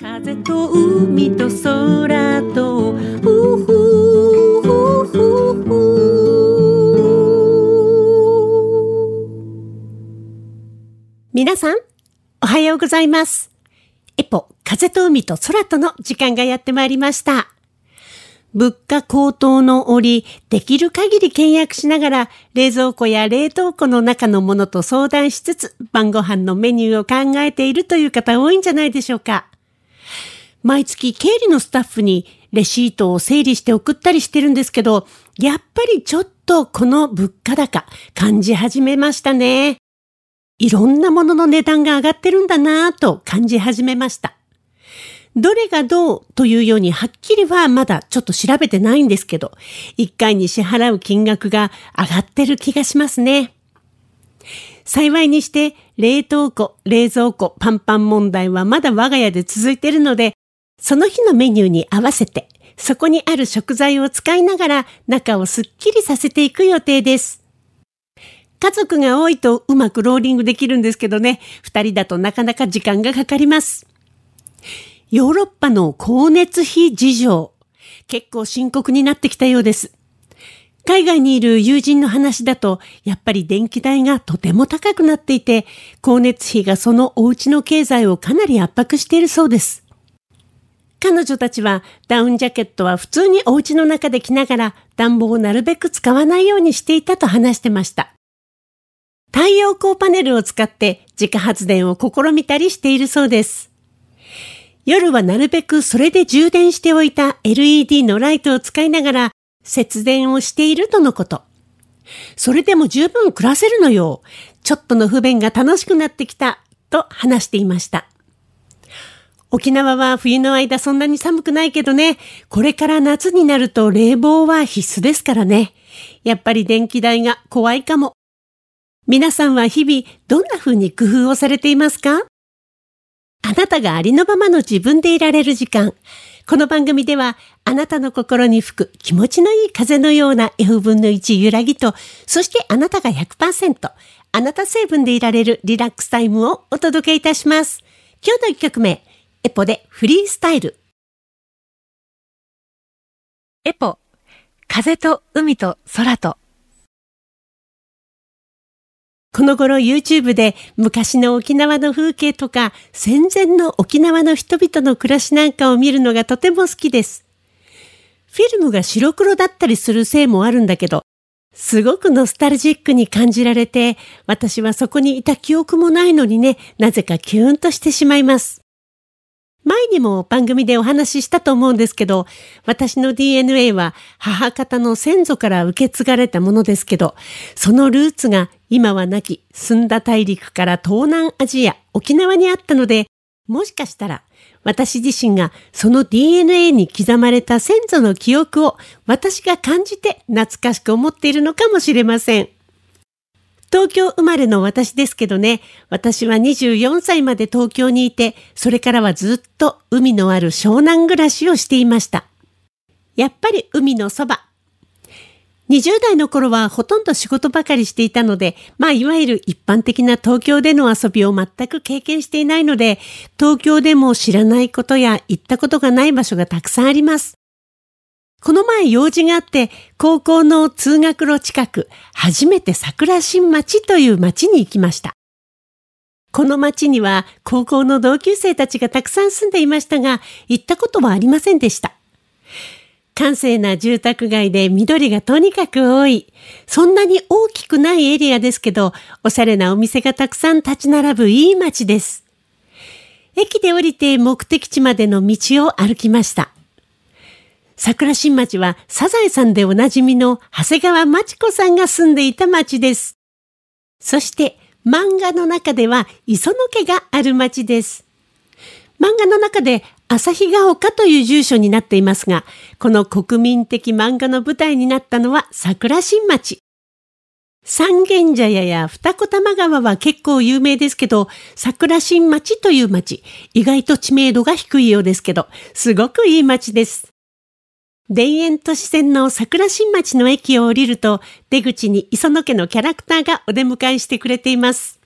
風と海と空とふふふふふ皆さん、おはようございます。エポ、風と海と空との時間がやってまいりました。物価高騰の折、できる限り倹約しながら、冷蔵庫や冷凍庫の中のものと相談しつつ、晩ご飯のメニューを考えているという方多いんじゃないでしょうか。毎月経理のスタッフにレシートを整理して送ったりしてるんですけど、やっぱりちょっとこの物価高感じ始めましたね。いろんなものの値段が上がってるんだなぁと感じ始めました。どれがどうというようにはっきりはまだちょっと調べてないんですけど、一回に支払う金額が上がってる気がしますね。幸いにして冷凍庫、冷蔵庫、パンパン問題はまだ我が家で続いているので、その日のメニューに合わせて、そこにある食材を使いながら中をすっきりさせていく予定です。家族が多いとうまくローリングできるんですけどね、二人だとなかなか時間がかかります。ヨーロッパの光熱費事情、結構深刻になってきたようです。海外にいる友人の話だと、やっぱり電気代がとても高くなっていて、光熱費がそのお家の経済をかなり圧迫しているそうです。彼女たちはダウンジャケットは普通にお家の中で着ながら暖房をなるべく使わないようにしていたと話してました。太陽光パネルを使って自家発電を試みたりしているそうです。夜はなるべくそれで充電しておいた LED のライトを使いながら節電をしているとのこと。それでも十分暮らせるのよ。ちょっとの不便が楽しくなってきた。と話していました。沖縄は冬の間そんなに寒くないけどね、これから夏になると冷房は必須ですからね。やっぱり電気代が怖いかも。皆さんは日々どんな風に工夫をされていますか？あなたがありのままの自分でいられる時間。この番組では、あなたの心に吹く気持ちのいい風のような F 分の1揺らぎと、そしてあなたが100%、あなた成分でいられるリラックスタイムをお届けいたします。今日の一曲目、エポでフリースタイル。エポ、風と海と空と。この頃 YouTube で昔の沖縄の風景とか戦前の沖縄の人々の暮らしなんかを見るのがとても好きです。フィルムが白黒だったりするせいもあるんだけど、すごくノスタルジックに感じられて、私はそこにいた記憶もないのにね、なぜかキューンとしてしまいます。前にも番組でお話ししたと思うんですけど、私の DNA は母方の先祖から受け継がれたものですけど、そのルーツが今はなき澄んだ大陸から東南アジア、沖縄にあったので、もしかしたら私自身がその DNA に刻まれた先祖の記憶を私が感じて懐かしく思っているのかもしれません。東京生まれの私ですけどね、私は24歳まで東京にいて、それからはずっと海のある湘南暮らしをしていました。やっぱり海のそば。20代の頃はほとんど仕事ばかりしていたので、まあいわゆる一般的な東京での遊びを全く経験していないので、東京でも知らないことや行ったことがない場所がたくさんあります。この前用事があって、高校の通学路近く、初めて桜新町という町に行きました。この町には高校の同級生たちがたくさん住んでいましたが、行ったことはありませんでした。閑静な住宅街で緑がとにかく多い。そんなに大きくないエリアですけど、おしゃれなお店がたくさん立ち並ぶいい街です。駅で降りて目的地までの道を歩きました。桜新町はサザエさんでおなじみの長谷川町子さんが住んでいた町です。そして漫画の中では磯野家がある町です。漫画の中で旭ヶ丘という住所になっていますが、この国民的漫画の舞台になったのは桜新町。三軒茶屋や二子玉川は結構有名ですけど、桜新町という町、意外と知名度が低いようですけど、すごくいい町です。田園都市線の桜新町の駅を降りると、出口に磯野家のキャラクターがお出迎えしてくれています。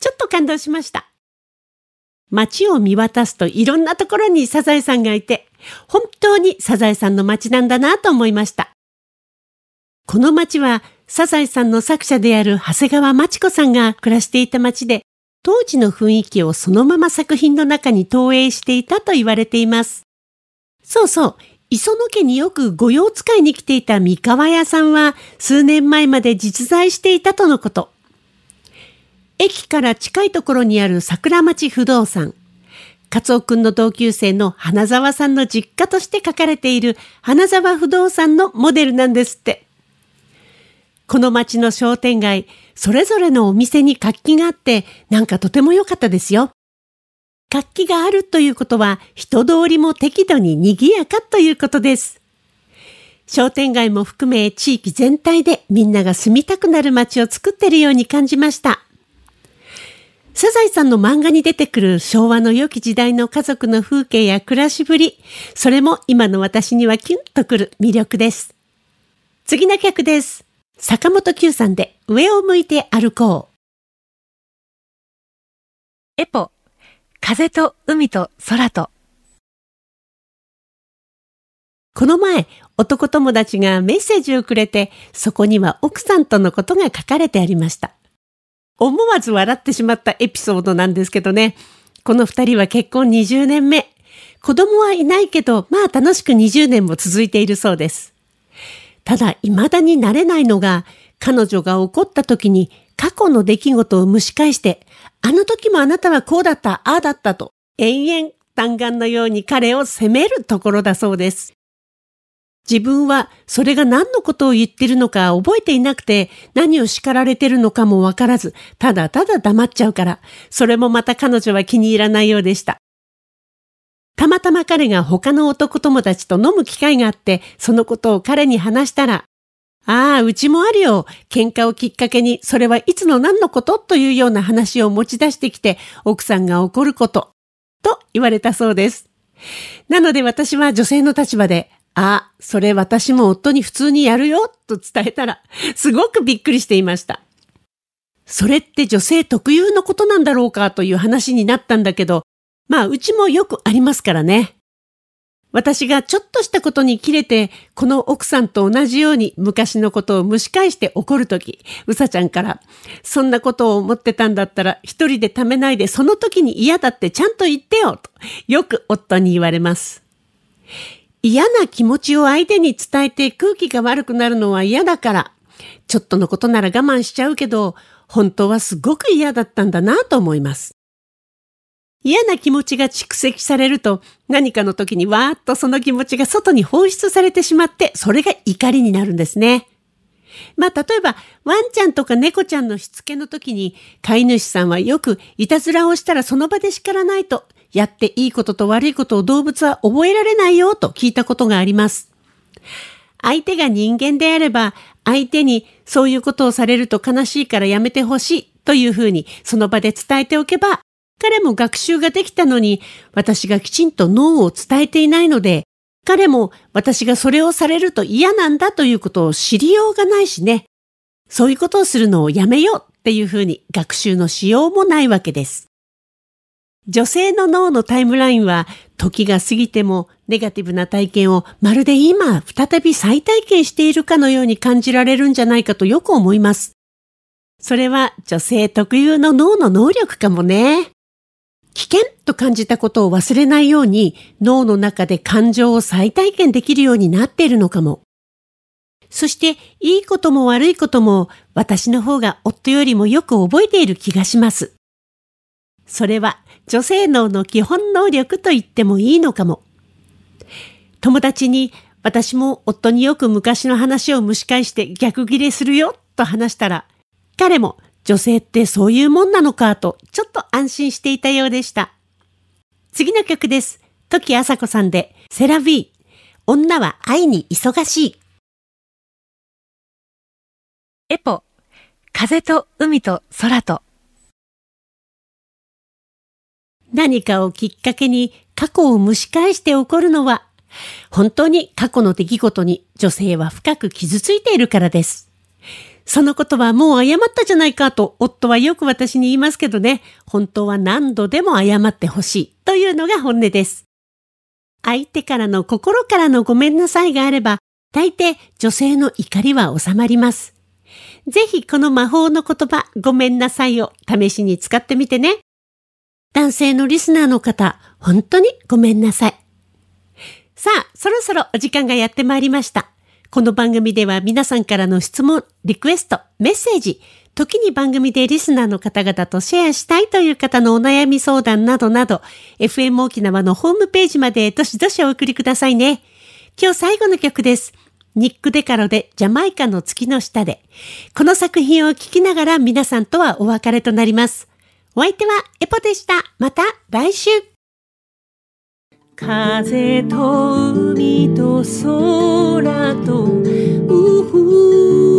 ちょっと感動しました。街を見渡すといろんなところにサザエさんがいて、本当にサザエさんの街なんだなと思いました。この街はサザエさんの作者である長谷川町子さんが暮らしていた街で、当時の雰囲気をそのまま作品の中に投影していたと言われています。そうそう、磯野家によく御用使いに来ていた三河屋さんは数年前まで実在していたとのこと。駅から近いところにある桜町不動産。カツオくんの同級生の花沢さんの実家として書かれている花沢不動産のモデルなんですって。この町の商店街、それぞれのお店に活気があって、なんかとても良かったですよ。活気があるということは、人通りも適度に賑やかということです。商店街も含め地域全体でみんなが住みたくなる街を作っているように感じました。サザエさんの漫画に出てくる昭和の良き時代の家族の風景や暮らしぶり、それも今の私にはキュンとくる魅力です。次の曲です。坂本九さんで上を向いて歩こう。エポ、風と海と空と。この前、男友達がメッセージをくれて、そこには奥さんとのことが書かれてありました。思わず笑ってしまったエピソードなんですけどね。この二人は結婚20年目。子供はいないけど、まあ楽しく20年も続いているそうです。ただ、未だに慣れないのが、彼女が怒った時に過去の出来事を蒸し返して、あの時もあなたはこうだった、ああだったと、延々弾丸のように彼を責めるところだそうです。自分はそれが何のことを言ってるのか覚えていなくて何を叱られてるのかもわからず、ただただ黙っちゃうから、それもまた彼女は気に入らないようでした。たまたま彼が他の男友達と飲む機会があって、そのことを彼に話したら、ああ、うちもあるよ。喧嘩をきっかけに、それはいつの何のこと？というような話を持ち出してきて、奥さんが怒ること、と言われたそうです。なので私は女性の立場で、ああ、それ私も夫に普通にやるよと伝えたら、すごくびっくりしていました。それって女性特有のことなんだろうか？という話になったんだけど、まあうちもよくありますからね。私がちょっとしたことに切れて、この奥さんと同じように昔のことを蒸し返して怒るとき、うさちゃんから、そんなことを思ってたんだったら一人でためないでその時に嫌だってちゃんと言ってよと、よく夫に言われます。嫌な気持ちを相手に伝えて空気が悪くなるのは嫌だから、ちょっとのことなら我慢しちゃうけど、本当はすごく嫌だったんだなと思います。嫌な気持ちが蓄積されると、何かの時にわーっとその気持ちが外に放出されてしまって、それが怒りになるんですね。まあ、例えば、ワンちゃんとか猫ちゃんのしつけの時に、飼い主さんはよくいたずらをしたらその場で叱らないと、やっていいことと悪いことを動物は覚えられないよと聞いたことがあります。相手が人間であれば、相手にそういうことをされると悲しいからやめてほしいというふうにその場で伝えておけば、彼も学習ができたのに、私がきちんと脳を伝えていないので、彼も私がそれをされると嫌なんだということを知りようがないしね。そういうことをするのをやめようっていうふうに学習のしようもないわけです。女性の脳のタイムラインは時が過ぎてもネガティブな体験をまるで今再び再体験しているかのように感じられるんじゃないかとよく思います。それは女性特有の脳の能力かもね。危険と感じたことを忘れないように脳の中で感情を再体験できるようになっているのかも。そしていいことも悪いことも私の方が夫よりもよく覚えている気がします。それは女性脳の基本能力と言ってもいいのかも。友達に私も夫によく昔の話を蒸し返して逆ギレするよと話したら、彼も女性ってそういうもんなのかとちょっと安心していたようでした。次の曲です。時あさこさんでセラビー。女は愛に忙しい。エポ、風と海と空と。何かをきっかけに過去を蒸し返して起こるのは、本当に過去の出来事に女性は深く傷ついているからです。そのことはもう謝ったじゃないかと夫はよく私に言いますけどね、本当は何度でも謝ってほしいというのが本音です。相手からの心からのごめんなさいがあれば、大抵女性の怒りは収まります。ぜひこの魔法の言葉、ごめんなさいを試しに使ってみてね。男性のリスナーの方、本当にごめんなさい。さあ、そろそろお時間がやってまいりました。この番組では皆さんからの質問、リクエスト、メッセージ、時に番組でリスナーの方々とシェアしたいという方のお悩み相談などなど、FM 沖縄のホームページまでどしどしお送りくださいね。今日最後の曲です。ニック・デカロでジャマイカの月の下で。この作品を聴きながら皆さんとはお別れとなります。お相手はエポでした。また来週。風と海と空と、うふ